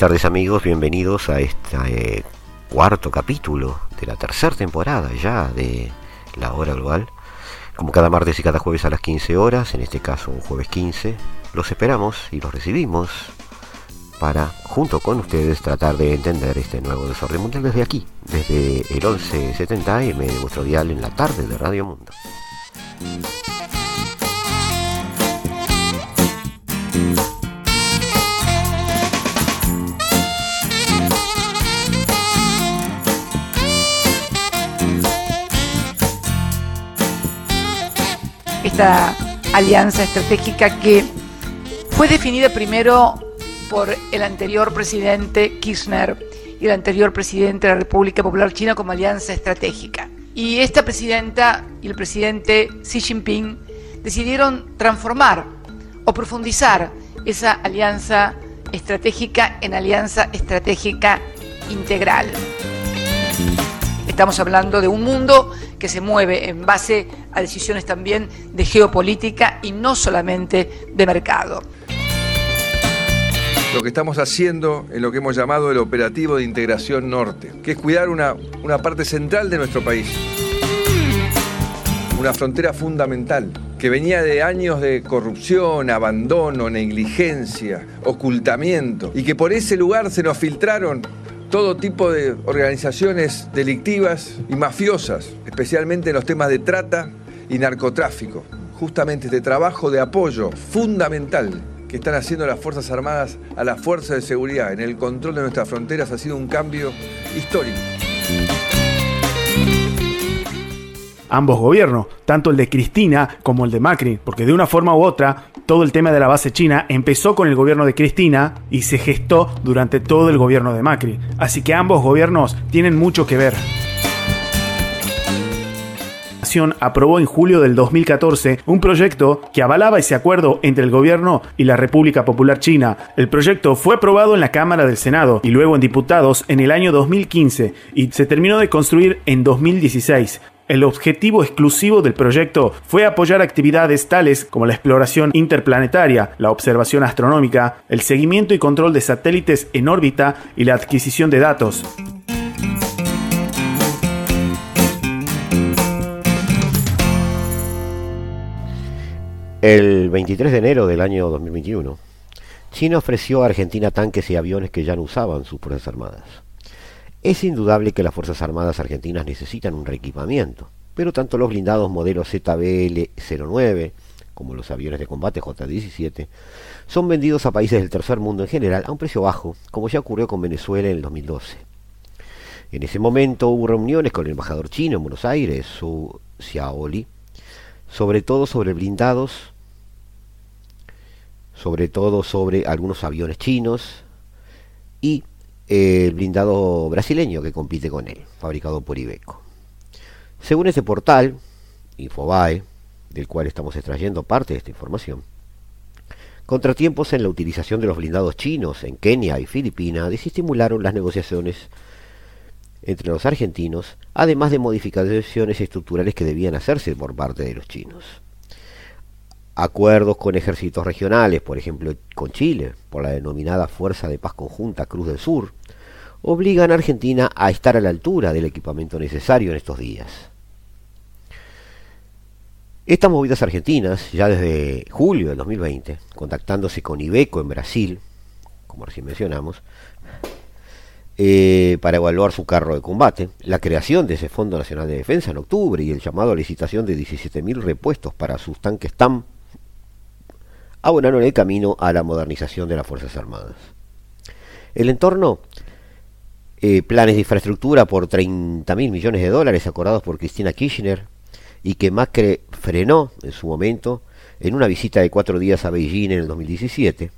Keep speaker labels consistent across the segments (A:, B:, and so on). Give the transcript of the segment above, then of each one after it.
A: tardes amigos, bienvenidos a este eh, cuarto capítulo de la tercera temporada ya de La Hora Global. Como cada martes y cada jueves a las 15 horas, en este caso un jueves 15, los esperamos y los recibimos para, junto con ustedes, tratar de entender este nuevo desorden mundial desde aquí, desde el 1170 M de vuestro dial en la tarde de Radio Mundo.
B: Alianza estratégica que fue definida primero por el anterior presidente Kirchner y el anterior presidente de la República Popular China como alianza estratégica. Y esta presidenta y el presidente Xi Jinping decidieron transformar o profundizar esa alianza estratégica en alianza estratégica integral. Estamos hablando de un mundo que se mueve en base a decisiones también de geopolítica y no solamente de mercado.
C: Lo que estamos haciendo en lo que hemos llamado el operativo de integración norte, que es cuidar una, una parte central de nuestro país, una frontera fundamental que venía de años de corrupción, abandono, negligencia, ocultamiento, y que por ese lugar se nos filtraron todo tipo de organizaciones delictivas y mafiosas, especialmente en los temas de trata y narcotráfico. Justamente este trabajo de apoyo fundamental que están haciendo las Fuerzas Armadas a las fuerzas de seguridad en el control de nuestras fronteras ha sido un cambio histórico
D: ambos gobiernos, tanto el de Cristina como el de Macri, porque de una forma u otra todo el tema de la base china empezó con el gobierno de Cristina y se gestó durante todo el gobierno de Macri. Así que ambos gobiernos tienen mucho que ver aprobó en julio del 2014 un proyecto que avalaba ese acuerdo entre el gobierno y la República Popular China. El proyecto fue aprobado en la Cámara del Senado y luego en diputados en el año 2015 y se terminó de construir en 2016. El objetivo exclusivo del proyecto fue apoyar actividades tales como la exploración interplanetaria, la observación astronómica, el seguimiento y control de satélites en órbita y la adquisición de datos.
A: El 23 de enero del año 2021, China ofreció a Argentina tanques y aviones que ya no usaban sus Fuerzas Armadas. Es indudable que las Fuerzas Armadas argentinas necesitan un reequipamiento, pero tanto los blindados modelos ZBL-09 como los aviones de combate J-17 son vendidos a países del tercer mundo en general a un precio bajo, como ya ocurrió con Venezuela en el 2012. En ese momento hubo reuniones con el embajador chino en Buenos Aires, Su Xiaoli, sobre todo sobre blindados, sobre todo sobre algunos aviones chinos y el blindado brasileño que compite con él, fabricado por Iveco. Según este portal, Infobae, del cual estamos extrayendo parte de esta información, contratiempos en la utilización de los blindados chinos en Kenia y Filipinas desestimularon las negociaciones entre los argentinos, además de modificaciones estructurales que debían hacerse por parte de los chinos. Acuerdos con ejércitos regionales, por ejemplo con Chile, por la denominada Fuerza de Paz Conjunta Cruz del Sur, obligan a Argentina a estar a la altura del equipamiento necesario en estos días. Estas movidas argentinas, ya desde julio del 2020, contactándose con Ibeco en Brasil, como recién mencionamos, eh, para evaluar su carro de combate, la creación de ese Fondo Nacional de Defensa en octubre y el llamado a licitación de 17.000 repuestos para sus tanques TAM, abonaron el camino a la modernización de las Fuerzas Armadas. El entorno eh, planes de infraestructura por 30 mil millones de dólares acordados por Cristina Kirchner y que Macri frenó en su momento en una visita de cuatro días a Beijing en el 2017,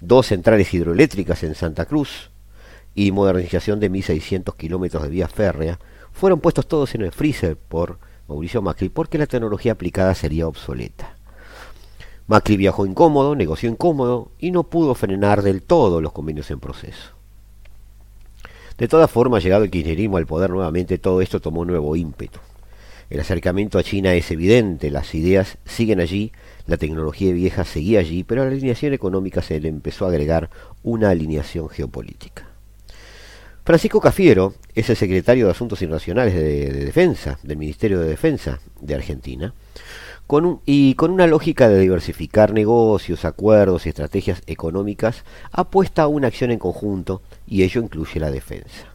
A: dos centrales hidroeléctricas en Santa Cruz y modernización de 1.600 kilómetros de vía férrea fueron puestos todos en el freezer por Mauricio Macri porque la tecnología aplicada sería obsoleta. Macri viajó incómodo, negoció incómodo y no pudo frenar del todo los convenios en proceso. De todas formas, llegado el kirchnerismo al poder nuevamente, todo esto tomó nuevo ímpetu. El acercamiento a China es evidente, las ideas siguen allí, la tecnología vieja seguía allí, pero a la alineación económica se le empezó a agregar una alineación geopolítica. Francisco Cafiero es el secretario de Asuntos Internacionales de, Defensa, del Ministerio de Defensa de Argentina, y con una lógica de diversificar negocios, acuerdos y estrategias económicas, apuesta a una acción en conjunto y ello incluye la defensa.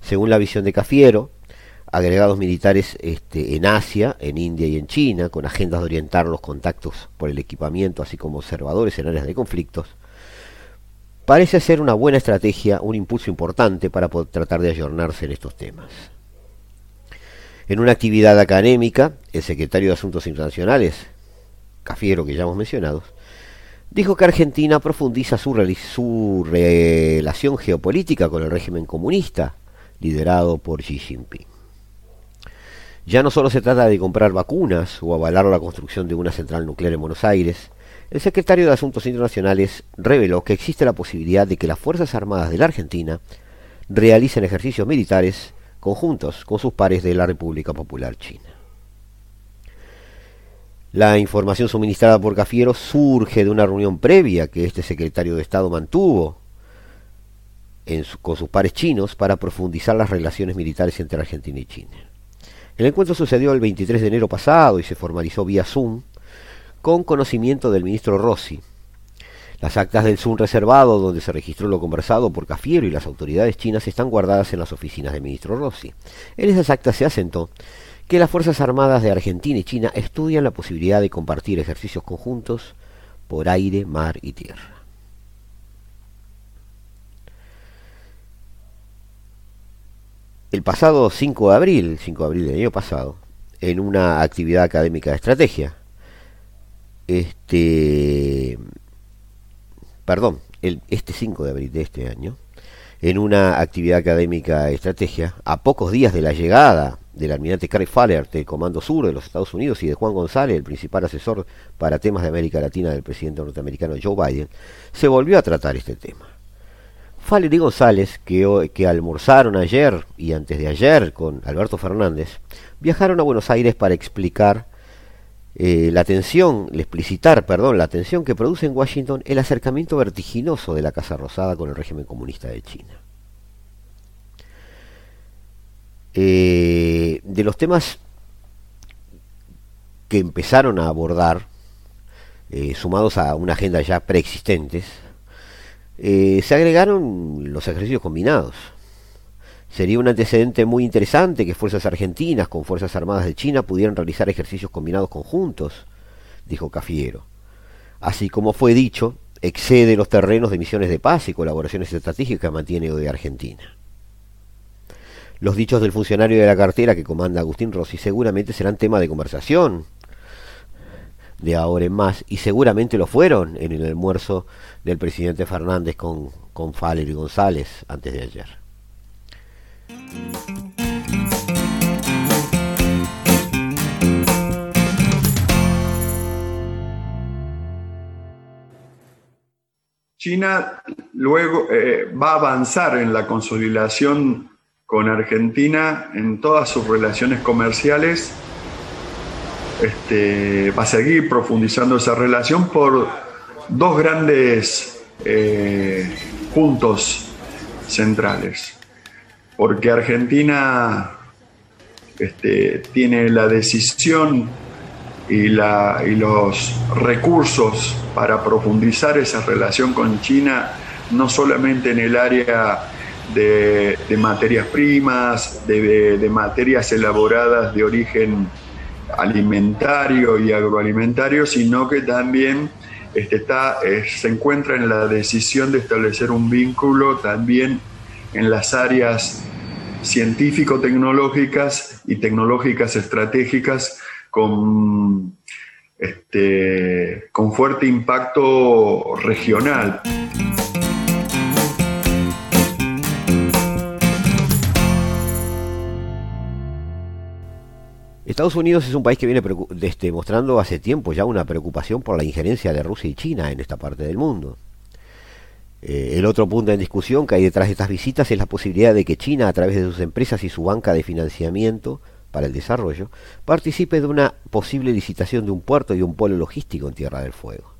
A: Según la visión de Cafiero, agregados militares este, en Asia, en India y en China, con agendas de orientar los contactos por el equipamiento, así como observadores en áreas de conflictos, parece ser una buena estrategia, un impulso importante para poder tratar de ayornarse en estos temas. En una actividad académica, el secretario de Asuntos Internacionales, Cafiero, que ya hemos mencionado, dijo que Argentina profundiza su, relación geopolítica con el régimen comunista liderado por Xi Jinping. Ya no solo se trata de comprar vacunas o avalar la construcción de una central nuclear en Buenos Aires, el secretario de Asuntos Internacionales reveló que existe la posibilidad de que las Fuerzas Armadas de la Argentina realicen ejercicios militares conjuntos con sus pares de la República Popular China. La información suministrada por Cafiero surge de una reunión previa que este secretario de Estado mantuvo con sus pares chinos para profundizar las relaciones militares entre Argentina y China. El encuentro sucedió el 23 de enero pasado y se formalizó vía Zoom con conocimiento del ministro Rossi. Las actas del Zoom reservado, donde se registró lo conversado por Cafiero y las autoridades chinas, están guardadas en las oficinas del ministro Rossi. En esas actas se asentó que las Fuerzas Armadas de Argentina y China estudian la posibilidad de compartir ejercicios conjuntos por aire, mar y tierra. El pasado 5 de abril, 5 de abril del año pasado, en una actividad académica de estrategia, este, perdón, este 5 de abril de este año, en una actividad académica estrategia, a pocos días de la llegada del almirante Craig Faller del Comando Sur de los Estados Unidos y de Juan González, el principal asesor para temas de América Latina del presidente norteamericano Joe Biden, se volvió a tratar este tema. Faller y González, que almorzaron ayer y antes de ayer con Alberto Fernández, viajaron a Buenos Aires para explicar eh, la tensión, explicitar, perdón, la tensión que produce en Washington el acercamiento vertiginoso de la Casa Rosada con el régimen comunista de China. Eh, de los temas que empezaron a abordar, eh, sumados a una agenda ya preexistentes, se agregaron los ejercicios combinados. Sería un antecedente muy interesante que fuerzas argentinas con fuerzas armadas de China pudieran realizar ejercicios combinados conjuntos, dijo Cafiero. Así como fue dicho, excede los terrenos de misiones de paz y colaboraciones estratégicas que mantiene hoy Argentina. Los dichos del funcionario de la cartera que comanda Agustín Rossi seguramente serán tema de conversación de ahora en más, y seguramente lo fueron en el almuerzo del presidente Fernández con, con y González antes de ayer.
E: China luego eh, va a avanzar en la consolidación con Argentina en todas sus relaciones comerciales. Este, va a seguir profundizando esa relación por dos grandes eh, puntos centrales porque Argentina este, tiene la decisión y, los recursos para profundizar esa relación con China, no solamente en el área de, materias primas, de, materias elaboradas de origen alimentario y agroalimentario, sino que también este, está, se encuentra en la decisión de establecer un vínculo también en las áreas científico-tecnológicas y tecnológicas estratégicas con, este, con fuerte impacto regional.
A: Estados Unidos es un país que viene este, mostrando hace tiempo ya una preocupación por la injerencia de Rusia y China en esta parte del mundo. Eh, el otro punto en discusión que hay detrás de estas visitas es la posibilidad de que China, a través de sus empresas y su banca de financiamiento para el desarrollo, participe de una posible licitación de un puerto y un polo logístico en Tierra del Fuego.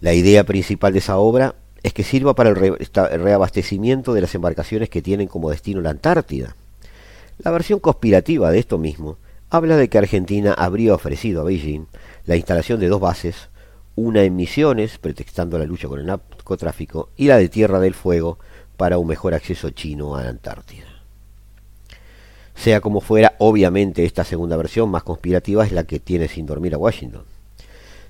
A: La idea principal de esa obra es que sirva para el, reabastecimiento de las embarcaciones que tienen como destino la Antártida. La versión conspirativa de esto mismo habla de que Argentina habría ofrecido a Beijing la instalación de dos bases, una en Misiones, pretextando la lucha con el narcotráfico, y la de Tierra del Fuego para un mejor acceso chino a la Antártida. Sea como fuera, obviamente esta segunda versión más conspirativa es la que tiene sin dormir a Washington.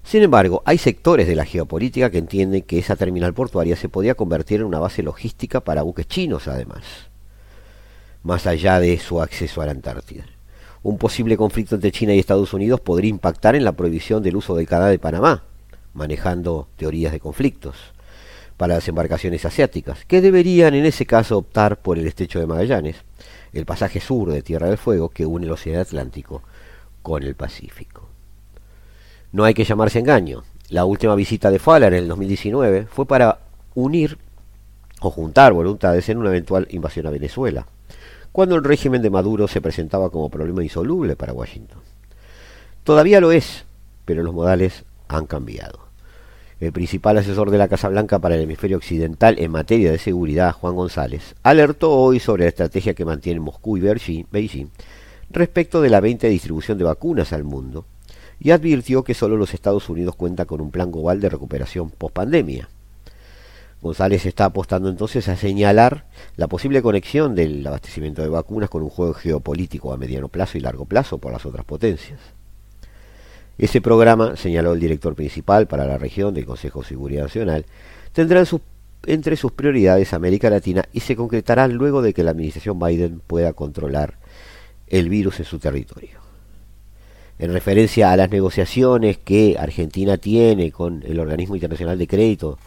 A: Sin embargo, hay sectores de la geopolítica que entienden que esa terminal portuaria se podía convertir en una base logística para buques chinos, además, más allá de su acceso a la Antártida. Un posible conflicto entre China y Estados Unidos podría impactar en la prohibición del uso del canal de Panamá, manejando teorías de conflictos, para las embarcaciones asiáticas, que deberían en ese caso optar por el estrecho de Magallanes, el pasaje sur de Tierra del Fuego que une el Océano Atlántico con el Pacífico. No hay que llamarse engaño. La última visita de Fowler en el 2019 fue para unir o juntar voluntades en una eventual invasión a Venezuela, cuando el régimen de Maduro se presentaba como problema insoluble para Washington. Todavía lo es, pero los modales han cambiado. El principal asesor de la Casa Blanca para el hemisferio occidental en materia de seguridad, Juan González, alertó hoy sobre la estrategia que mantienen Moscú y Beijing respecto de la venta y distribución de vacunas al mundo y advirtió que solo los Estados Unidos cuenta con un plan global de recuperación post-pandemia. González está apostando entonces a señalar la posible conexión del abastecimiento de vacunas con un juego geopolítico a mediano plazo y largo plazo por las otras potencias. Ese programa, señaló el director principal para la región del Consejo de Seguridad Nacional, tendrá entre sus prioridades América Latina y se concretará luego de que la administración Biden pueda controlar el virus en su territorio. En referencia a las negociaciones que Argentina tiene con el Organismo Internacional de Crédito,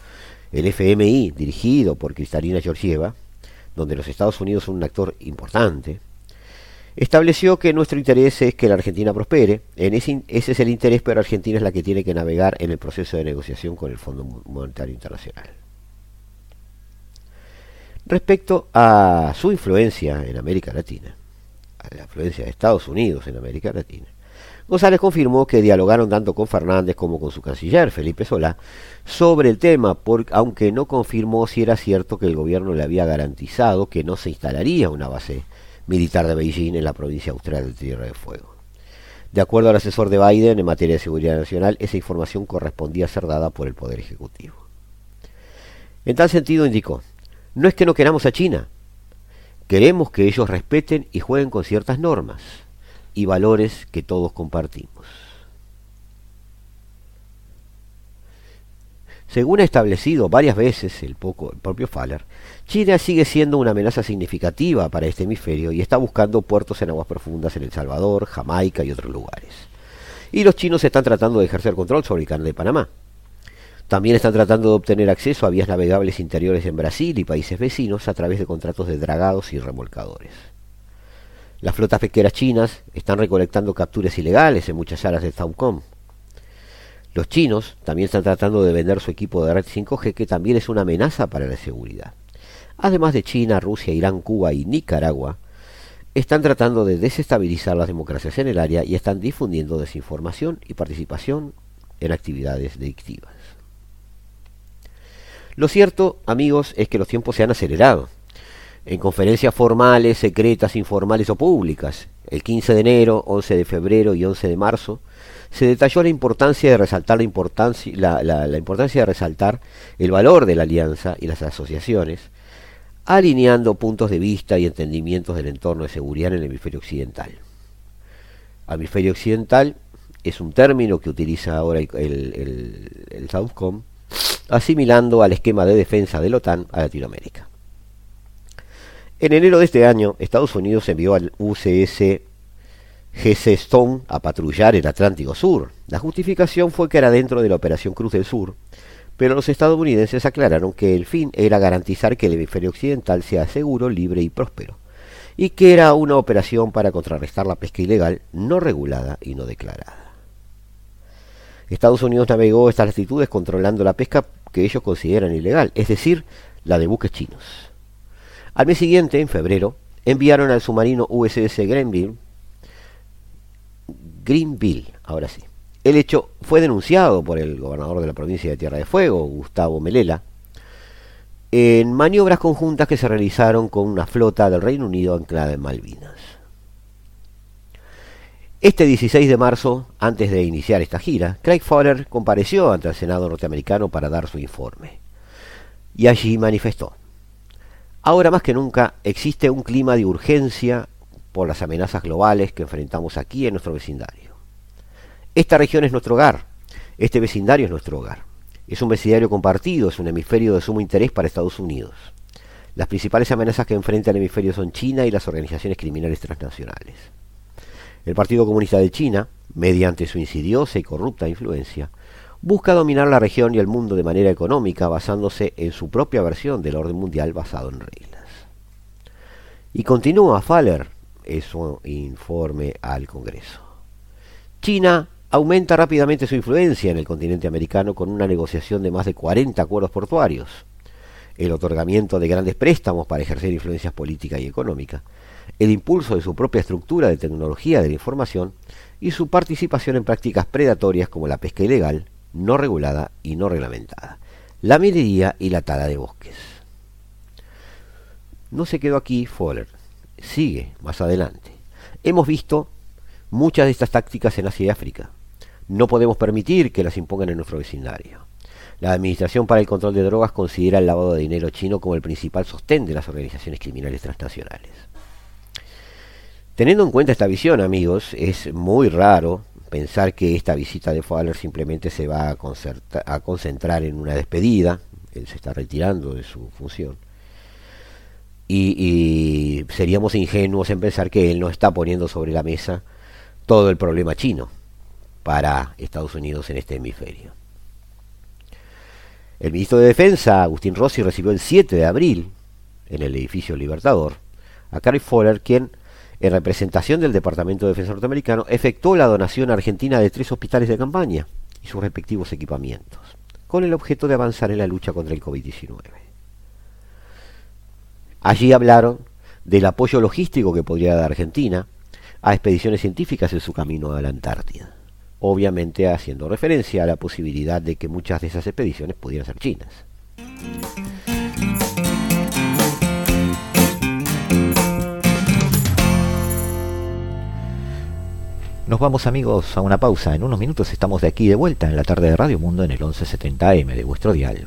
A: el FMI, dirigido por Cristalina Georgieva, donde los Estados Unidos son un actor importante, estableció que nuestro interés es que la Argentina prospere. Ese es el interés, pero Argentina es la que tiene que navegar en el proceso de negociación con el Fondo Monetario Internacional. Respecto a su influencia en América Latina, a la influencia de Estados Unidos en América Latina, González confirmó que dialogaron tanto con Fernández como con su canciller, Felipe Solá, sobre el tema, aunque no confirmó si era cierto que el gobierno le había garantizado que no se instalaría una base militar de Beijing en la provincia austral de Tierra del Fuego. De acuerdo al asesor de Biden en materia de seguridad nacional, esa información correspondía a ser dada por el Poder Ejecutivo. En tal sentido indicó, no es que no queramos a China, queremos que ellos respeten y jueguen con ciertas normas y valores que todos compartimos. Según ha establecido varias veces el, propio Faller, China sigue siendo una amenaza significativa para este hemisferio y está buscando puertos en aguas profundas en El Salvador, Jamaica y otros lugares. Y los chinos están tratando de ejercer control sobre el canal de Panamá. También están tratando de obtener acceso a vías navegables interiores en Brasil y países vecinos a través de contratos de dragados y remolcadores. Las flotas pesqueras chinas están recolectando capturas ilegales en muchas áreas de Taucom. Los chinos también están tratando de vender su equipo de red 5G que también es una amenaza para la seguridad. Además de China, Rusia, Irán, Cuba y Nicaragua, están tratando de desestabilizar las democracias en el área y están difundiendo desinformación y participación en actividades delictivas. Lo cierto, amigos, es que los tiempos se han acelerado en conferencias formales, secretas, informales o públicas. El 15 de enero, 11 de febrero y 11 de marzo se detalló la importancia de resaltar la importancia, la, importancia de resaltar el valor de la alianza y las asociaciones, alineando puntos de vista y entendimientos del entorno de seguridad en el hemisferio occidental. Hemisferio occidental es un término que utiliza ahora el, el, el Southcom, asimilando al esquema de defensa de la OTAN a Latinoamérica. En enero de este año, Estados Unidos envió al UCS GC Stone a patrullar el Atlántico Sur. La justificación fue que era dentro de la Operación Cruz del Sur, pero los estadounidenses aclararon que el fin era garantizar que el hemisferio occidental sea seguro, libre y próspero, y que era una operación para contrarrestar la pesca ilegal no regulada y no declarada. Estados Unidos navegó estas latitudes controlando la pesca que ellos consideran ilegal, es decir, la de buques chinos. Al mes siguiente, en febrero, enviaron al submarino USS Greenville, Greenville, ahora sí. El hecho fue denunciado por el gobernador de la provincia de Tierra de Fuego, Gustavo Melela, en maniobras conjuntas que se realizaron con una flota del Reino Unido anclada en Malvinas. Este 16 de marzo, antes de iniciar esta gira, Craig Fowler compareció ante el Senado norteamericano para dar su informe. Y allí manifestó, ahora más que nunca existe un clima de urgencia por las amenazas globales que enfrentamos aquí en nuestro vecindario. Esta región es nuestro hogar, este vecindario es nuestro hogar. Es un vecindario compartido, es un hemisferio de sumo interés para Estados Unidos. Las principales amenazas que enfrenta el hemisferio son China y las organizaciones criminales transnacionales. El Partido Comunista de China, mediante su insidiosa y corrupta influencia, busca dominar la región y el mundo de manera económica basándose en su propia versión del orden mundial basado en reglas. Y continúa Faller su informe al Congreso. China aumenta rápidamente su influencia en el continente americano con una negociación de más de 40 acuerdos portuarios, el otorgamiento de grandes préstamos para ejercer influencia política y económica, el impulso de su propia estructura de tecnología de la información y su participación en prácticas predatorias como la pesca ilegal, no regulada y no reglamentada, la minería y la tala de bosques. No se quedó aquí Fowler, sigue más adelante. Hemos visto muchas de estas tácticas en Asia y África. No podemos permitir que las impongan en nuestro vecindario. La Administración para el Control de Drogas considera el lavado de dinero chino como el principal sostén de las organizaciones criminales transnacionales. Teniendo en cuenta esta visión, amigos, es muy raro pensar que esta visita de Fowler simplemente se va a, concentrar en una despedida, él se está retirando de su función, y, seríamos ingenuos en pensar que él no está poniendo sobre la mesa todo el problema chino para Estados Unidos en este hemisferio. El ministro de Defensa, Agustín Rossi, recibió el 7 de abril, en el edificio Libertador, a Carrie Fowler, quien en representación del Departamento de Defensa norteamericano, efectuó la donación argentina de tres hospitales de campaña y sus respectivos equipamientos, con el objeto de avanzar en la lucha contra el COVID-19. Allí hablaron del apoyo logístico que podría dar Argentina a expediciones científicas en su camino a la Antártida, obviamente haciendo referencia a la posibilidad de que muchas de esas expediciones pudieran ser chinas. Nos vamos amigos a una pausa. En unos minutos estamos de aquí de vuelta en la tarde de Radio Mundo en el 1170M de vuestro diario.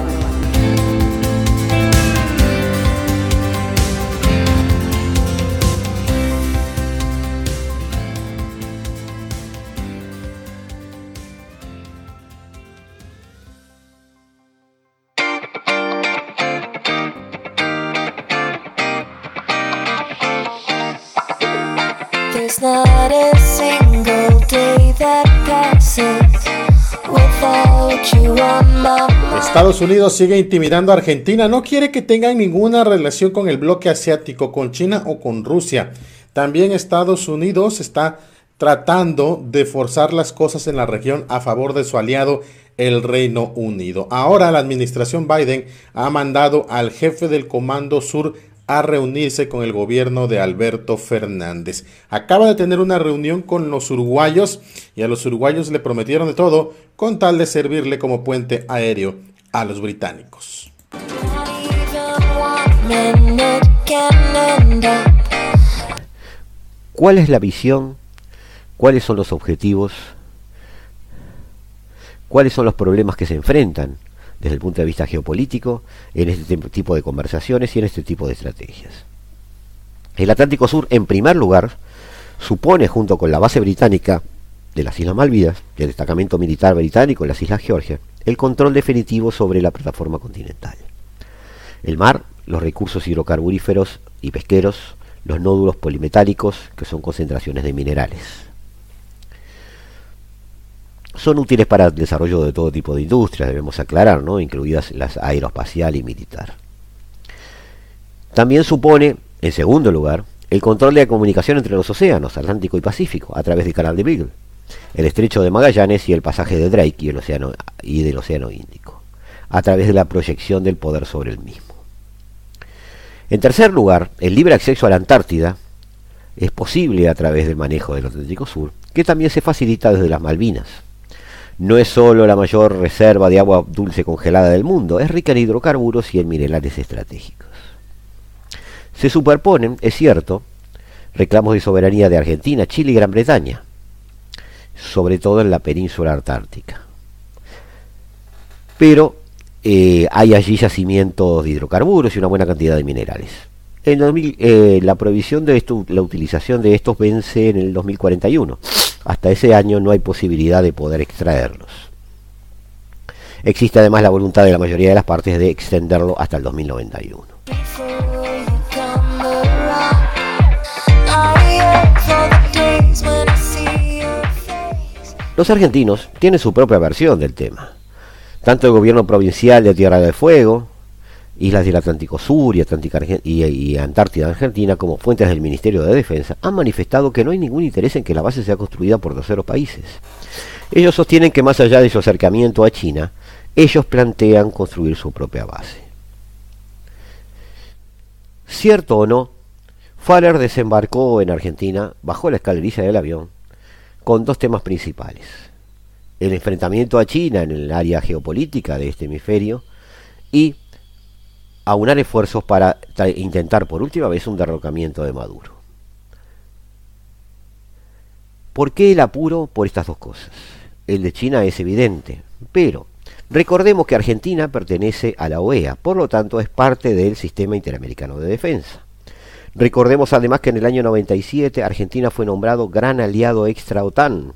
F: Estados Unidos sigue intimidando a Argentina, no quiere que tengan ninguna relación con el bloque asiático, con China o con Rusia. También Estados Unidos está tratando de forzar las cosas en la región a favor de su aliado el Reino Unido. Ahora la administración Biden ha mandado al jefe del Comando Sur a reunirse con el gobierno de Alberto Fernández. Acaba de tener una reunión con los uruguayos y a los uruguayos le prometieron de todo con tal de servirle como puente aéreo a los británicos.
A: ¿Cuál es la visión? ¿Cuáles son los objetivos? ¿Cuáles son los problemas que se enfrentan desde el punto de vista geopolítico en este tipo de conversaciones y en este tipo de estrategias? El Atlántico Sur, en primer lugar, supone junto con la base británica de las Islas Malvinas, del destacamento militar británico en las Islas Georgia, el control definitivo sobre la plataforma continental. El mar, los recursos hidrocarburíferos y pesqueros, los nódulos polimetálicos, que son concentraciones de minerales. Son útiles para el desarrollo de todo tipo de industrias, debemos aclarar, ¿no? incluidas las aeroespacial y militar. También supone, en segundo lugar, el control de la comunicación entre los océanos, Atlántico y Pacífico, a través del canal de Beagle, el estrecho de Magallanes y el pasaje de Drake y, el océano, y del Océano Índico, a través de la proyección del poder sobre el mismo. En tercer lugar, el libre acceso a la Antártida es posible a través del manejo del Atlántico Sur, que también se facilita desde las Malvinas. No es solo la mayor reserva de agua dulce congelada del mundo, es rica en hidrocarburos y en minerales estratégicos. Se superponen, es cierto, reclamos de soberanía de Argentina, Chile y Gran Bretaña, sobre todo en la península antártica. Pero eh, hay allí yacimientos de hidrocarburos y una buena cantidad de minerales. En eh, la prohibición de esto, la utilización de estos vence en el 2041. Hasta ese año no hay posibilidad de poder extraerlos. Existe además la voluntad de la mayoría de las partes de extenderlo hasta el 2091. Los argentinos tienen su propia versión del tema. Tanto el gobierno provincial de Tierra del Fuego, islas del Atlántico Sur y, y, Antártida Argentina, como fuentes del Ministerio de Defensa, han manifestado que no hay ningún interés en que la base sea construida por terceros países. Ellos sostienen que más allá de su acercamiento a China, ellos plantean construir su propia base. Cierto o no, Faller desembarcó en Argentina, bajó la escalerilla del avión, con dos temas principales el enfrentamiento a China en el área geopolítica de este hemisferio y aunar esfuerzos para intentar por última vez un derrocamiento de Maduro. ¿Por qué el apuro? Por estas dos cosas. El de China es evidente, pero recordemos que Argentina pertenece a la OEA, por lo tanto es parte del Sistema Interamericano de Defensa. Recordemos además que en el año 97 Argentina fue nombrado gran aliado extra OTAN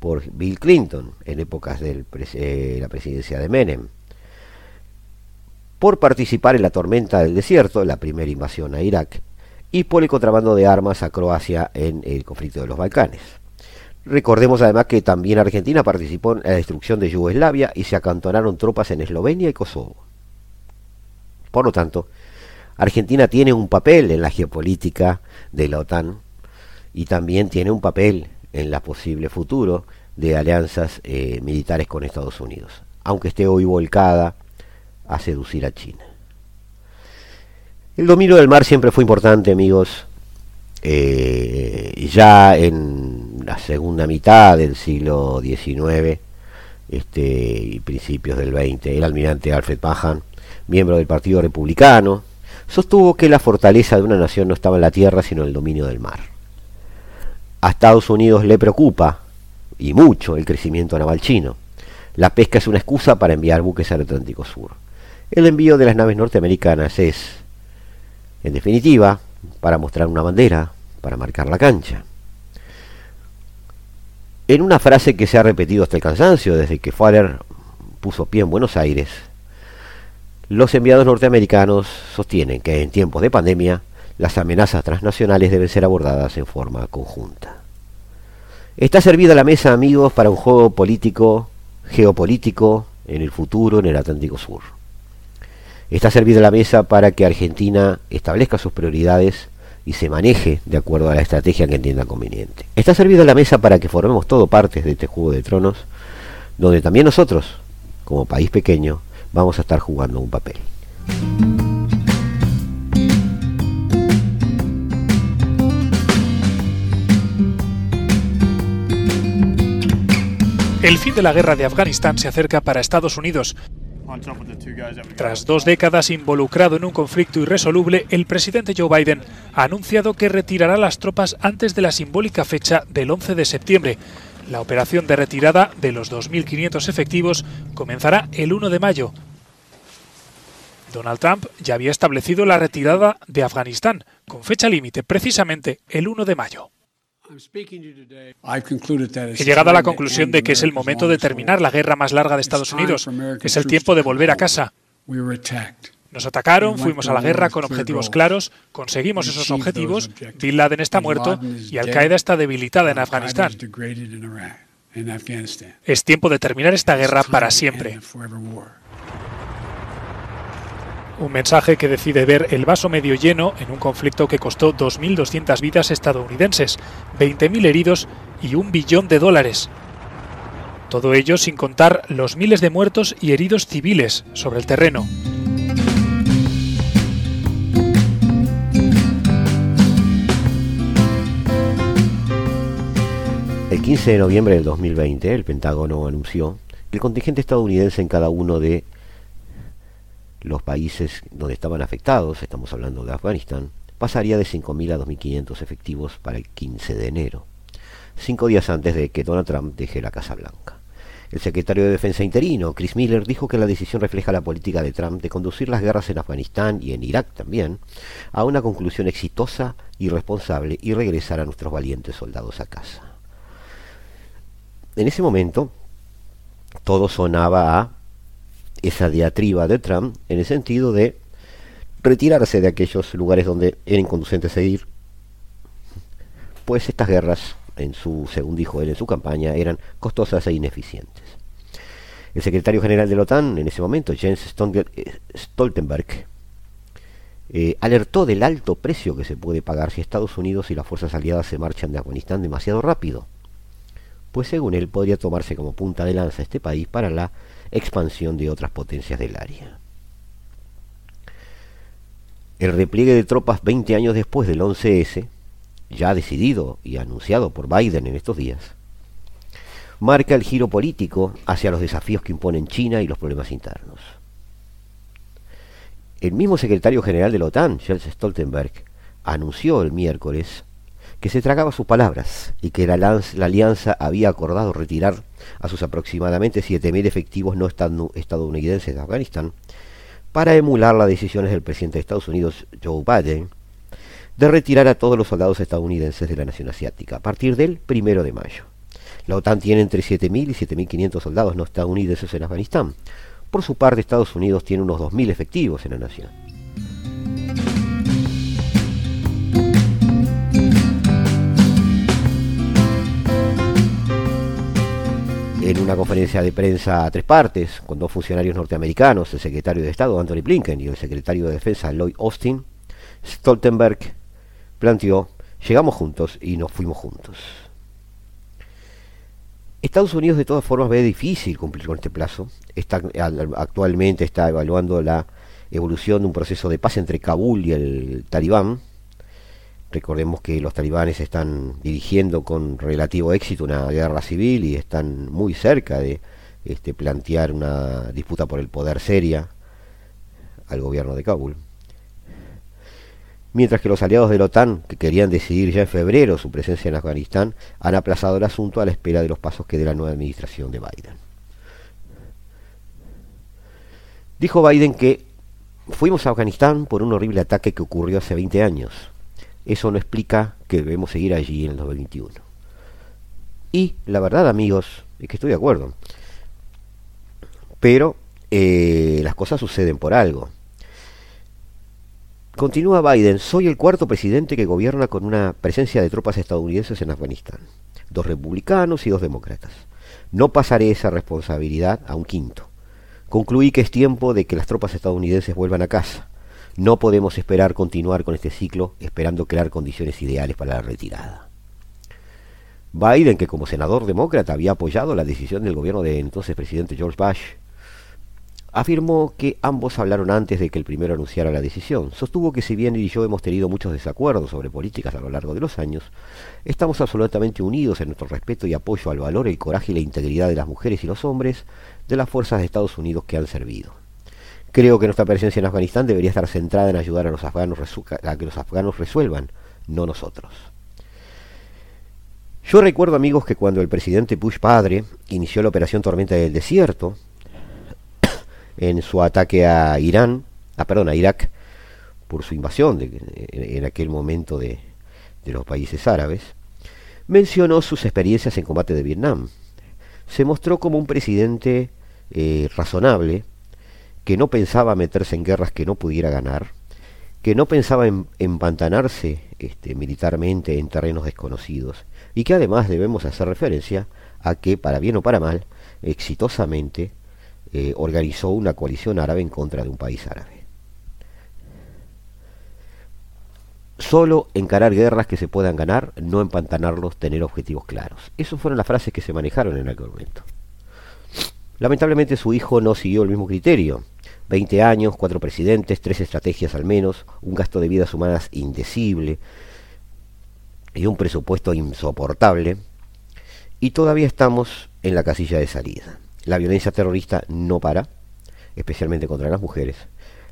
A: por Bill Clinton en épocas de eh, la presidencia de Menem, por participar en la tormenta del desierto, la primera invasión a Irak, y por el contrabando de armas a Croacia en el conflicto de los Balcanes. Recordemos además que también Argentina participó en la destrucción de Yugoslavia y se acantonaron tropas en Eslovenia y Kosovo. Por lo tanto, Argentina tiene un papel en la geopolítica de la OTAN y también tiene un papel en la posible futuro de alianzas eh, militares con Estados Unidos, aunque esté hoy volcada a seducir a China. El dominio del mar siempre fue importante, amigos. Eh, ya en la segunda mitad del siglo XIX este, y principios del XX, el almirante Alfred Pahan, miembro del Partido Republicano, sostuvo que la fortaleza de una nación no estaba en la tierra, sino en el dominio del mar. A Estados Unidos le preocupa, y mucho, el crecimiento naval chino. La pesca es una excusa para enviar buques al Atlántico Sur. El envío de las naves norteamericanas es, en definitiva, para mostrar una bandera, para marcar la cancha. En una frase que se ha repetido hasta el cansancio desde que Faller puso pie en Buenos Aires, los enviados norteamericanos sostienen que en tiempos de pandemia las amenazas transnacionales deben ser abordadas en forma conjunta. Está servida la mesa, amigos, para un juego político, geopolítico, en el futuro, en el Atlántico Sur. Está servida la mesa para que Argentina establezca sus prioridades y se maneje de acuerdo a la estrategia que entienda conveniente. Está servida la mesa para que formemos todo partes de este juego de tronos, donde también nosotros, como país pequeño, vamos a estar jugando un papel.
G: El fin de la guerra de Afganistán se acerca para Estados Unidos. Tras dos décadas involucrado en un conflicto irresoluble, el presidente Joe Biden ha anunciado que retirará las tropas antes de la simbólica fecha del 11 de septiembre. La operación de retirada de los 2.500 efectivos comenzará el 1 de mayo. Donald Trump ya había establecido la retirada de Afganistán, con fecha límite precisamente el 1 de mayo. He llegado a la conclusión de que es el momento de terminar la guerra más larga de Estados Unidos. Es el tiempo de volver a casa. Nos atacaron, fuimos a la guerra con objetivos claros, conseguimos esos objetivos, Bin Laden está muerto y Al-Qaeda está debilitada en Afganistán. Es tiempo de terminar esta guerra para siempre. Un mensaje que decide ver el vaso medio lleno en un conflicto que costó 2.200 vidas estadounidenses, 20.000 heridos y un billón de dólares. Todo ello sin contar los miles de muertos y heridos civiles sobre el terreno.
A: 15 de noviembre del 2020, el Pentágono anunció que el contingente estadounidense en cada uno de los países donde estaban afectados, estamos hablando de Afganistán, pasaría de 5.000 a 2.500 efectivos para el 15 de enero, cinco días antes de que Donald Trump deje la Casa Blanca. El secretario de Defensa interino, Chris Miller, dijo que la decisión refleja la política de Trump de conducir las guerras en Afganistán y en Irak también a una conclusión exitosa y responsable y regresar a nuestros valientes soldados a casa en ese momento todo sonaba a esa diatriba de Trump en el sentido de retirarse de aquellos lugares donde era inconducente seguir, pues estas guerras, en su, según dijo él en su campaña, eran costosas e ineficientes. El secretario general de la OTAN en ese momento, Jens eh, Stoltenberg, eh, alertó del alto precio que se puede pagar si Estados Unidos y las fuerzas aliadas se marchan de Afganistán demasiado rápido pues según él podría tomarse como punta de lanza este país para la expansión de otras potencias del área. El repliegue de tropas 20 años después del 11S, ya decidido y anunciado por Biden en estos días, marca el giro político hacia los desafíos que imponen China y los problemas internos. El mismo secretario general de la OTAN, Jens Stoltenberg, anunció el miércoles que se tragaba sus palabras y que la, alianza había acordado retirar a sus aproximadamente 7.000 efectivos no estadounidenses de Afganistán para emular las decisiones del presidente de Estados Unidos, Joe Biden, de retirar a todos los soldados estadounidenses de la nación asiática a partir del primero de mayo. La OTAN tiene entre 7.000 y 7.500 soldados no estadounidenses en Afganistán. Por su parte, Estados Unidos tiene unos 2.000 efectivos en la nación. En una conferencia de prensa a tres partes, con dos funcionarios norteamericanos, el secretario de Estado Anthony Blinken y el secretario de Defensa Lloyd Austin, Stoltenberg planteó, llegamos juntos y nos fuimos juntos. Estados Unidos de todas formas ve difícil cumplir con este plazo. Está, actualmente está evaluando la evolución de un proceso de paz entre Kabul y el Talibán, Recordemos que los talibanes están dirigiendo con relativo éxito una guerra civil y están muy cerca de este, plantear una disputa por el poder seria al gobierno de Kabul. Mientras que los aliados de la OTAN, que querían decidir ya en febrero su presencia en Afganistán, han aplazado el asunto a la espera de los pasos que dé la nueva administración de Biden. Dijo Biden que fuimos a Afganistán por un horrible ataque que ocurrió hace 20 años eso no explica que debemos seguir allí en el 2021. Y la verdad, amigos, es que estoy de acuerdo. Pero eh, las cosas suceden por algo. Continúa Biden, soy el cuarto presidente que gobierna con una presencia de tropas estadounidenses en Afganistán. Dos republicanos y dos demócratas. No pasaré esa responsabilidad a un quinto. Concluí que es tiempo de que las tropas estadounidenses vuelvan a casa. No podemos esperar continuar con este ciclo esperando crear condiciones ideales para la retirada. Biden, que como senador demócrata había apoyado la decisión del gobierno de entonces presidente George Bush, afirmó que ambos hablaron antes de que el primero anunciara la decisión. Sostuvo que si bien él y yo hemos tenido muchos desacuerdos sobre políticas a lo largo de los años, estamos absolutamente unidos en nuestro respeto y apoyo al valor, el coraje y la integridad de las mujeres y los hombres de las fuerzas de Estados Unidos que han servido. Creo que nuestra presencia en Afganistán debería estar centrada en ayudar a los afganos a que los afganos resuelvan, no nosotros. Yo recuerdo, amigos, que cuando el presidente Bush padre inició la operación Tormenta del Desierto, en su ataque a Irán, ah, perdón, a Irak, por su invasión en, aquel momento de, de los países árabes, mencionó sus experiencias en combate de Vietnam. Se mostró como un presidente eh, razonable, que no pensaba meterse en guerras que no pudiera ganar, que no pensaba en, empantanarse este, militarmente en terrenos desconocidos, y que además debemos hacer referencia a que, para bien o para mal, exitosamente eh, organizó una coalición árabe en contra de un país árabe. Solo encarar guerras que se puedan ganar, no empantanarlos, tener objetivos claros. Esas fueron las frases que se manejaron en aquel momento. Lamentablemente su hijo no siguió el mismo criterio. Veinte años, cuatro presidentes, tres estrategias al menos, un gasto de vidas humanas indecible y un presupuesto insoportable. Y todavía estamos en la casilla de salida. La violencia terrorista no para, especialmente contra las mujeres.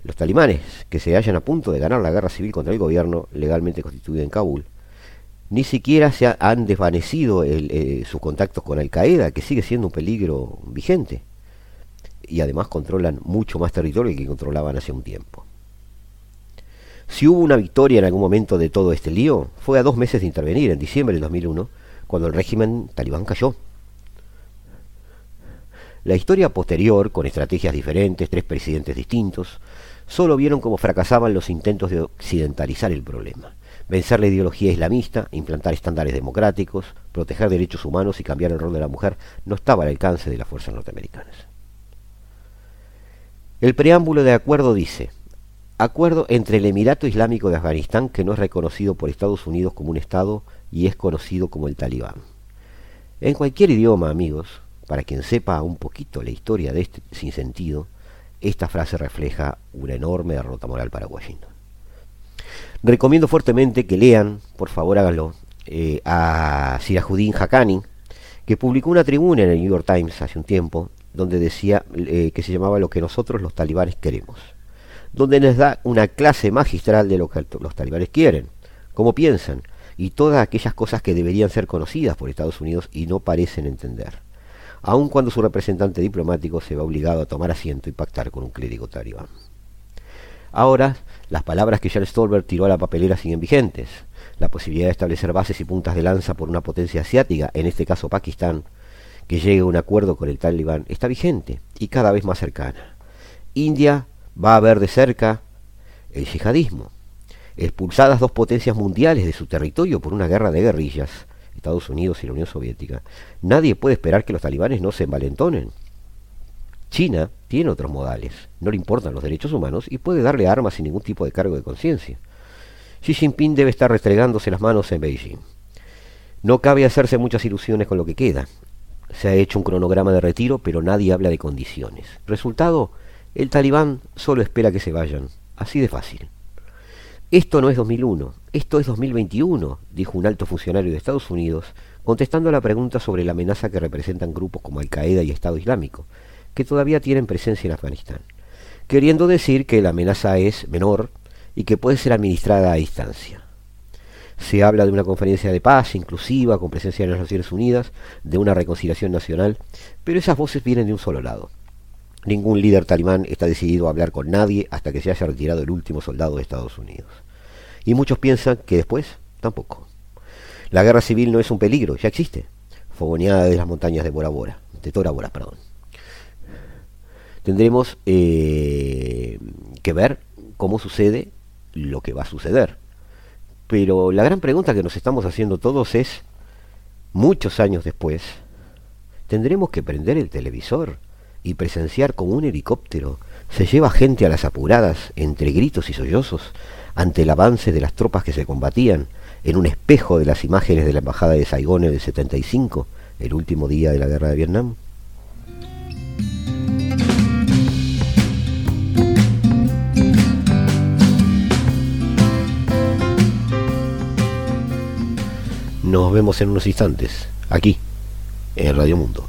A: Los talibanes, que se hallan a punto de ganar la guerra civil contra el gobierno legalmente constituido en Kabul, ni siquiera se han desvanecido eh, sus contactos con Al Qaeda, que sigue siendo un peligro vigente. Y además controlan mucho más territorio que controlaban hace un tiempo. Si hubo una victoria en algún momento de todo este lío, fue a dos meses de intervenir, en diciembre del 2001, cuando el régimen talibán cayó. La historia posterior, con estrategias diferentes, tres presidentes distintos, solo vieron cómo fracasaban los intentos de occidentalizar el problema, vencer la ideología islamista, implantar estándares democráticos, proteger derechos humanos y cambiar el rol de la mujer no estaba al alcance de las fuerzas norteamericanas. El preámbulo de acuerdo dice, acuerdo entre el Emirato Islámico de Afganistán, que no es reconocido por Estados Unidos como un Estado y es conocido como el Talibán. En cualquier idioma, amigos, para quien sepa un poquito la historia de este sinsentido, esta frase refleja una enorme derrota moral para Washington. Recomiendo fuertemente que lean, por favor háganlo, eh, a Sirajudin Haqqani, que publicó una tribuna en el New York Times hace un tiempo, donde decía eh, que se llamaba Lo que nosotros los talibanes queremos, donde les da una clase magistral de lo que los talibanes quieren, cómo piensan, y todas aquellas cosas que deberían ser conocidas por Estados Unidos y no parecen entender aun cuando su representante diplomático se ve obligado a tomar asiento y pactar con un clérigo talibán. Ahora, las palabras que Jan Stolberg tiró a la papelera siguen vigentes. La posibilidad de establecer bases y puntas de lanza por una potencia asiática, en este caso Pakistán, que llegue a un acuerdo con el talibán, está vigente y cada vez más cercana. India va a ver de cerca el yihadismo. Expulsadas dos potencias mundiales de su territorio por una guerra de guerrillas, Estados Unidos y la Unión Soviética, nadie puede esperar que los talibanes no se envalentonen. China tiene otros modales, no le importan los derechos humanos y puede darle armas sin ningún tipo de cargo de conciencia. Xi Jinping debe estar restregándose las manos en Beijing. No cabe hacerse muchas ilusiones con lo que queda. Se ha hecho un cronograma de retiro, pero nadie habla de condiciones. Resultado, el talibán solo espera que se vayan. Así de fácil. Esto no es 2001, esto es 2021, dijo un alto funcionario de Estados Unidos, contestando a la pregunta sobre la amenaza que representan grupos como Al-Qaeda y Estado Islámico, que todavía tienen presencia en Afganistán, queriendo decir que la amenaza es menor y que puede ser administrada a distancia. Se habla de una conferencia de paz inclusiva con presencia de las Naciones Unidas, de una reconciliación nacional, pero esas voces vienen de un solo lado. Ningún líder talibán está decidido a hablar con nadie hasta que se haya retirado el último soldado de Estados Unidos. Y muchos piensan que después tampoco. La guerra civil no es un peligro, ya existe. Fogoneada de las montañas de Bora Bora, de Tora Bora, perdón. Tendremos eh, que ver cómo sucede lo que va a suceder. Pero la gran pregunta que nos estamos haciendo todos es, muchos años después, ¿tendremos que prender el televisor? y presenciar como un helicóptero se lleva gente a las apuradas, entre gritos y sollozos, ante el avance de las tropas que se combatían, en un espejo de las imágenes de la embajada de Saigón en el 75, el último día de la guerra de Vietnam? Nos vemos en unos instantes, aquí, en Radio Mundo.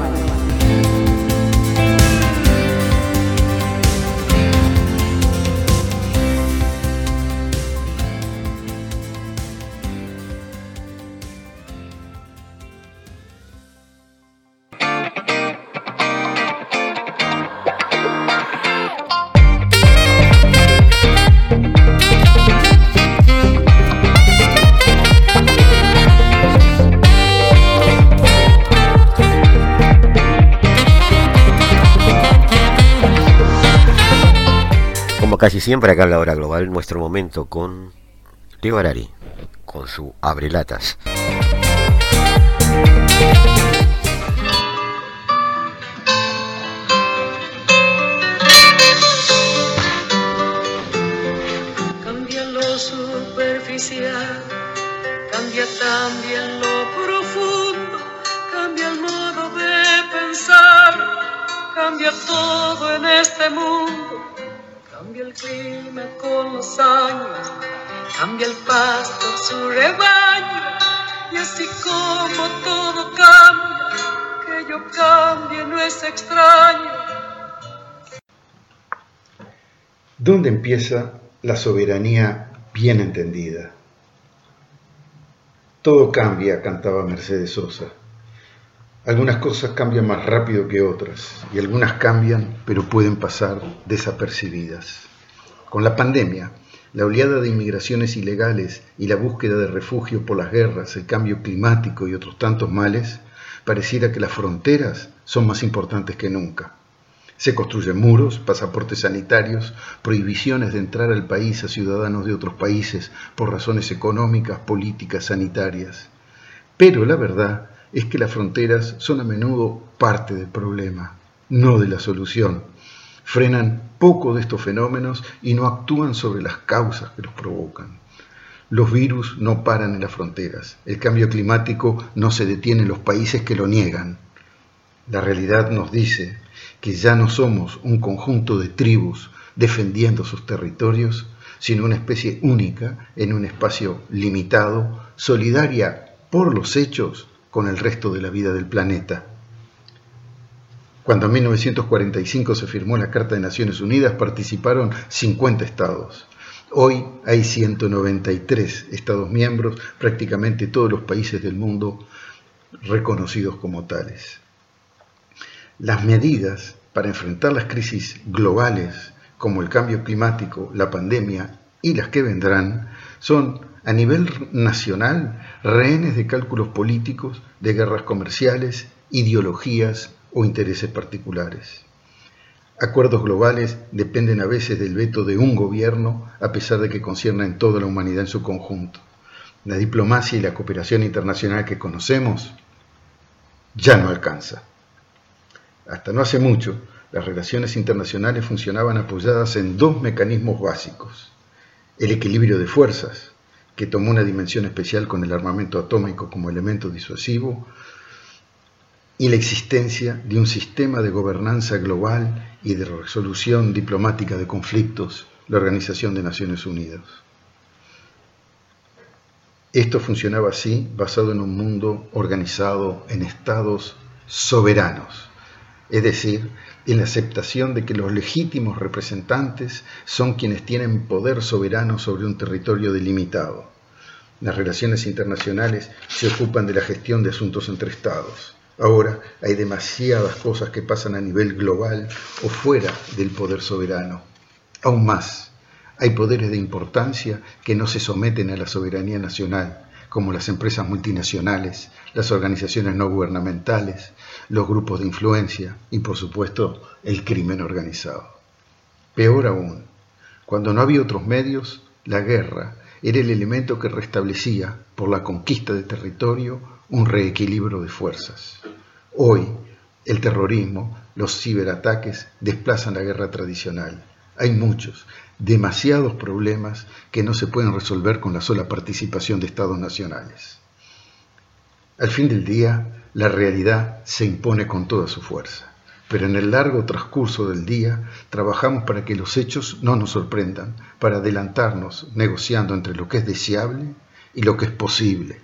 A: Casi siempre acá en la hora global, nuestro momento con Leo Arari, con su Abrelatas.
H: Cambia lo superficial, cambia también lo profundo, cambia el modo de pensar, cambia todo en este mundo Cambia el clima con los años, cambia el pasto su rebaño, y así como todo cambia, que yo cambie no es extraño.
I: ¿Dónde empieza la soberanía bien entendida? Todo cambia, cantaba Mercedes Sosa. Algunas cosas cambian más rápido que otras y algunas cambian pero pueden pasar desapercibidas. Con la pandemia, la oleada de inmigraciones ilegales y la búsqueda de refugio por las guerras, el cambio climático y otros tantos males, pareciera que las fronteras son más importantes que nunca. Se construyen muros, pasaportes sanitarios, prohibiciones de entrar al país a ciudadanos de otros países por razones económicas, políticas, sanitarias. Pero la verdad es que las fronteras son a menudo parte del problema, no de la solución. Frenan poco de estos fenómenos y no actúan sobre las causas que los provocan. Los virus no paran en las fronteras. El cambio climático no se detiene en los países que lo niegan. La realidad nos dice que ya no somos un conjunto de tribus defendiendo sus territorios, sino una especie única en un espacio limitado, solidaria por los hechos con el resto de la vida del planeta. Cuando en 1945 se firmó la Carta de Naciones Unidas participaron 50 estados. Hoy hay 193 estados miembros, prácticamente todos los países del mundo reconocidos como tales. Las medidas para enfrentar las crisis globales como el cambio climático, la pandemia y las que vendrán son a nivel nacional rehenes de cálculos políticos, de guerras comerciales, ideologías o intereses particulares. Acuerdos globales dependen a veces del veto de un gobierno, a pesar de que conciernan toda la humanidad en su conjunto. La diplomacia y la cooperación internacional que conocemos ya no alcanza. Hasta no hace mucho, las relaciones internacionales funcionaban apoyadas en dos mecanismos básicos. El equilibrio de fuerzas, que tomó una dimensión especial con el armamento atómico como elemento disuasivo, y la existencia de un sistema de gobernanza global y de resolución diplomática de conflictos, la Organización de Naciones Unidas. Esto funcionaba así, basado en un mundo organizado en estados soberanos, es decir, en la aceptación de que los legítimos representantes son quienes tienen poder soberano sobre un territorio delimitado. Las relaciones internacionales se ocupan de la gestión de asuntos entre estados. Ahora hay demasiadas cosas que pasan a nivel global o fuera del poder soberano. Aún más, hay poderes de importancia que no se someten a la soberanía nacional, como las empresas multinacionales, las organizaciones no gubernamentales, los grupos de influencia y, por supuesto, el crimen organizado. Peor aún, cuando no había otros medios, la guerra era el elemento que restablecía, por la conquista de territorio, un reequilibrio de fuerzas. Hoy, el terrorismo, los ciberataques desplazan la guerra tradicional. Hay muchos, demasiados problemas que no se pueden resolver con la sola participación de estados nacionales. Al fin del día, la realidad se impone con toda su fuerza, pero en el largo transcurso del día trabajamos para que los hechos no nos sorprendan, para adelantarnos negociando entre lo que es deseable y lo que es posible.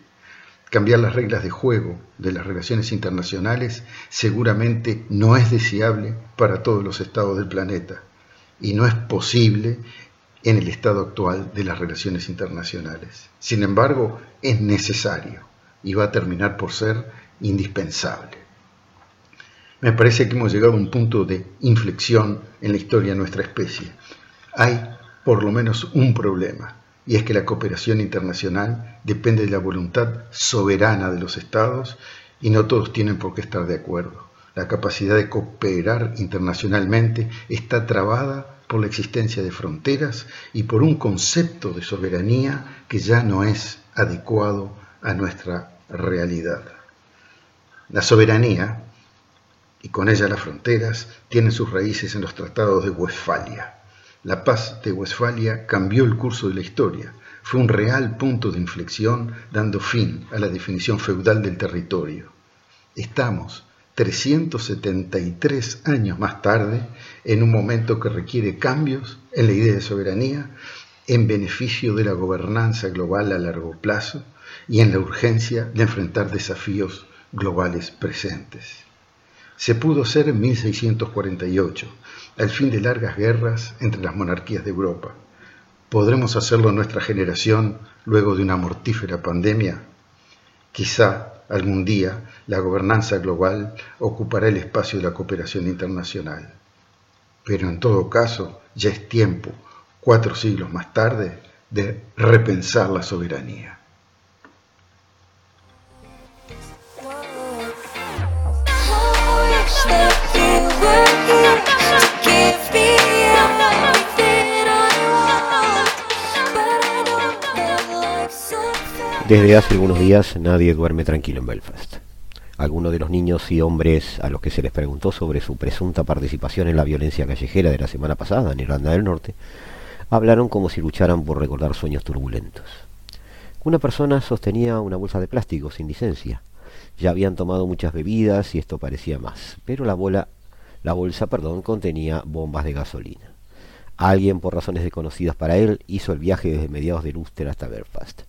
I: Cambiar las reglas de juego de las relaciones internacionales seguramente no es deseable para todos los estados del planeta y no es posible en el estado actual de las relaciones internacionales. Sin embargo, es necesario y va a terminar por ser indispensable. Me parece que hemos llegado a un punto de inflexión en la historia de nuestra especie. Hay por lo menos un problema, y es que la cooperación internacional depende de la voluntad soberana de los estados y no todos tienen por qué estar de acuerdo. La capacidad de cooperar internacionalmente está trabada por la existencia de fronteras y por un concepto de soberanía que ya no es adecuado a nuestra realidad. La soberanía, y con ella las fronteras, tienen sus raíces en los tratados de Westfalia. La paz de Westfalia cambió el curso de la historia. Fue un real punto de inflexión dando fin a la definición feudal del territorio. Estamos 373 años más tarde en un momento que requiere cambios en la idea de soberanía en beneficio de la gobernanza global a largo plazo y en la urgencia de enfrentar desafíos globales presentes. Se pudo ser en 1648, al fin de largas guerras entre las monarquías de Europa. ¿Podremos hacerlo nuestra generación luego de una mortífera pandemia? Quizá algún día la gobernanza global ocupará el espacio de la cooperación internacional. Pero en todo caso, ya es tiempo, cuatro siglos más tarde, de repensar la soberanía.
A: Desde hace algunos días nadie duerme tranquilo en Belfast. Algunos de los niños y hombres a los que se les preguntó sobre su presunta participación en la violencia callejera de la semana pasada en Irlanda del Norte hablaron como si lucharan por recordar sueños turbulentos. Una persona sostenía una bolsa de plástico sin licencia. Ya habían tomado muchas bebidas y esto parecía más, pero la bola, la bolsa, perdón, contenía bombas de gasolina. Alguien, por razones desconocidas para él, hizo el viaje desde mediados de Ulster hasta Belfast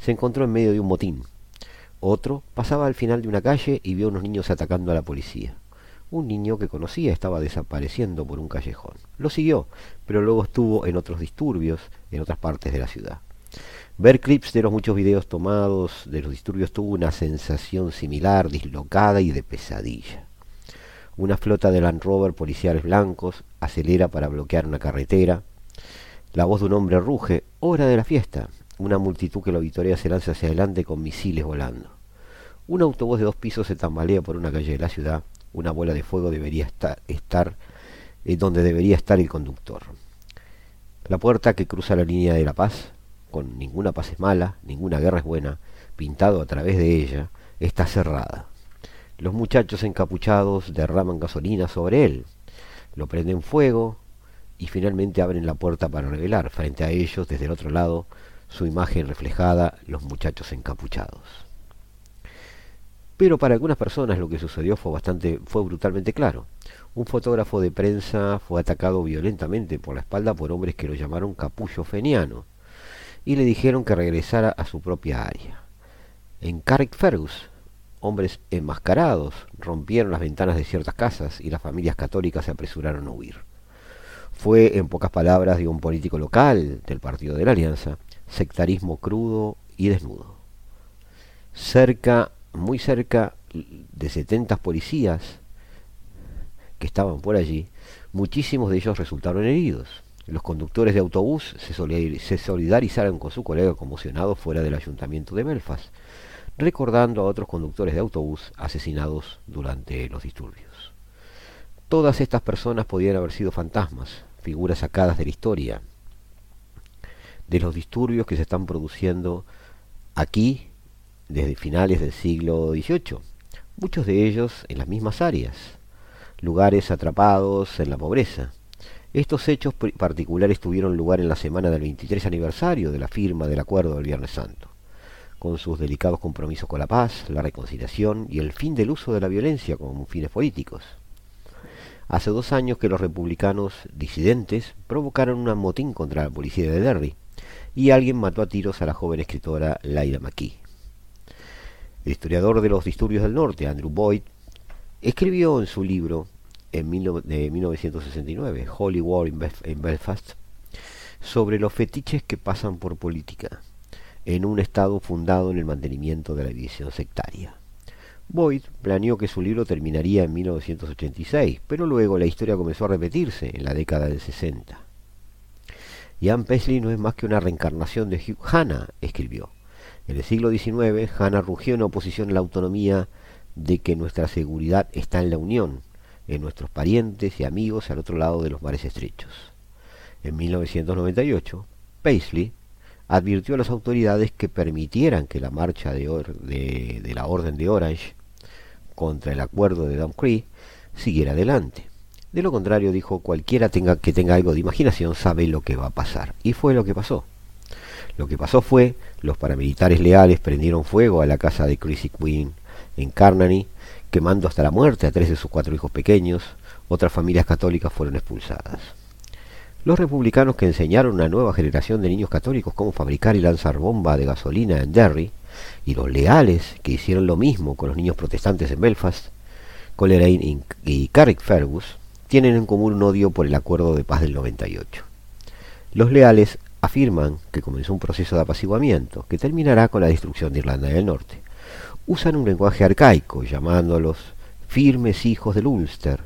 A: se encontró en medio de un motín. Otro pasaba al final de una calle y vio a unos niños atacando a la policía. Un niño que conocía estaba desapareciendo por un callejón. Lo siguió, pero luego estuvo en otros disturbios en otras partes de la ciudad. Ver clips de los muchos videos tomados de los disturbios tuvo una sensación similar, dislocada y de pesadilla. Una flota de Land Rover policiales blancos acelera para bloquear una carretera. La voz de un hombre ruge, hora de la fiesta una multitud que lo vitorea se lanza hacia adelante con misiles volando. Un autobús de dos pisos se tambalea por una calle de la ciudad. Una bola de fuego debería estar, estar eh, donde debería estar el conductor. La puerta que cruza la línea de la paz, con ninguna paz es mala, ninguna guerra es buena, pintado a través de ella, está cerrada. Los muchachos encapuchados derraman gasolina sobre él, lo prenden fuego y finalmente abren la puerta para revelar frente a ellos desde el otro lado su imagen reflejada, los muchachos encapuchados. Pero para algunas personas lo que sucedió fue bastante, fue brutalmente claro. Un fotógrafo de prensa fue atacado violentamente por la espalda por hombres que lo llamaron capullo feniano y le dijeron que regresara a su propia área. En Carrickfergus, hombres enmascarados rompieron las ventanas de ciertas casas y las familias católicas se apresuraron a huir. Fue, en pocas palabras, de un político local del Partido de la Alianza, sectarismo crudo y desnudo. Cerca, muy cerca de 70 policías que estaban por allí, muchísimos de ellos resultaron heridos. Los conductores de autobús se solidarizaron con su colega conmocionado fuera del ayuntamiento de Belfast, recordando a otros conductores de autobús asesinados durante los disturbios. Todas estas personas podían haber sido fantasmas, figuras sacadas de la historia, de los disturbios que se están produciendo aquí desde finales del siglo XVIII, muchos de ellos en las mismas áreas, lugares atrapados en la pobreza. Estos hechos particulares tuvieron lugar en la semana del 23 aniversario de la firma del Acuerdo del Viernes Santo, con sus delicados compromisos con la paz, la reconciliación y el fin del uso de la violencia como fines políticos. Hace dos años que los republicanos disidentes provocaron un motín contra la policía de Derry, y alguien mató a tiros a la joven escritora Laila McKee. El historiador de los disturbios del norte, Andrew Boyd, escribió en su libro en de 1969, Holy War in Belfast, sobre los fetiches que pasan por política en un Estado fundado en el mantenimiento de la división sectaria. Boyd planeó que su libro terminaría en 1986, pero luego la historia comenzó a repetirse en la década del 60. Jan Pesley no es más que una reencarnación de Hugh escribió. En el siglo XIX, Hanna rugió en oposición a la autonomía de que nuestra seguridad está en la unión, en nuestros parientes y amigos al otro lado de los mares estrechos. En 1998, Paisley advirtió a las autoridades que permitieran que la marcha de, la Orden de Orange contra el acuerdo de Dumfries siguiera adelante. De lo contrario, dijo, cualquiera tenga, que tenga algo de imaginación sabe lo que va a pasar. Y fue lo que pasó. Lo que pasó fue, los paramilitares leales prendieron fuego a la casa de Chrissy Quinn en Carnany, quemando hasta la muerte a tres de sus cuatro hijos pequeños. Otras familias católicas fueron expulsadas. Los republicanos que enseñaron a una nueva generación de niños católicos cómo fabricar y lanzar bomba de gasolina en Derry, y los leales que hicieron lo mismo con los niños protestantes en Belfast, Coleraine y Carrick Fergus, tienen en común un odio por el acuerdo de paz del 98. Los leales afirman que comenzó un proceso de apaciguamiento que terminará con la destrucción de Irlanda del Norte. Usan un lenguaje arcaico llamándolos firmes hijos del Ulster,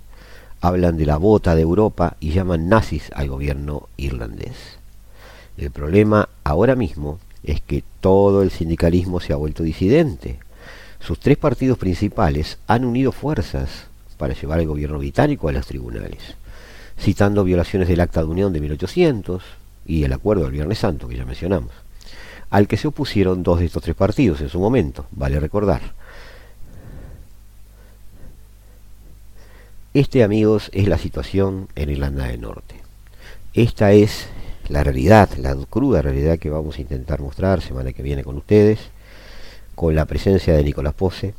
A: hablan de la bota de Europa y llaman nazis al gobierno irlandés. El problema ahora mismo es que todo el sindicalismo se ha vuelto disidente. Sus tres partidos principales han unido fuerzas para llevar al gobierno británico a los tribunales, citando violaciones del Acta de Unión de 1800 y el Acuerdo del Viernes Santo que ya mencionamos, al que se opusieron dos de estos tres partidos en su momento, vale recordar, Este, amigos, es la situación en Irlanda del Norte. Esta es la realidad, la cruda realidad que vamos a intentar mostrar semana que viene con ustedes, con la presencia de Nicolás Pose,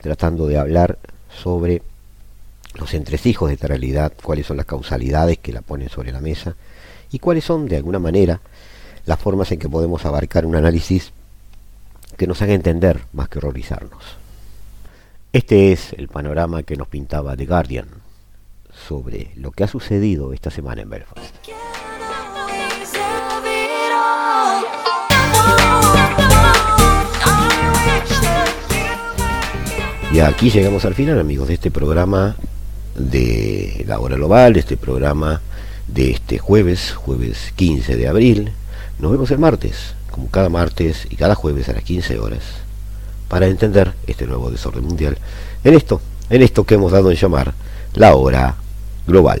A: tratando de hablar sobre los entresijos de esta realidad, cuáles son las causalidades que la ponen sobre la mesa y cuáles son, de alguna manera, las formas en que podemos abarcar un análisis que nos haga entender más que horrorizarnos. Este es el panorama que nos pintaba The Guardian sobre lo que ha sucedido esta semana en Belfast. Y aquí llegamos al final, amigos, de este programa de la hora global, este programa de este jueves, jueves 15 de abril. Nos vemos el martes, como cada martes y cada jueves a las 15 horas para entender este nuevo desorden mundial en esto, en esto que hemos dado en llamar la hora global.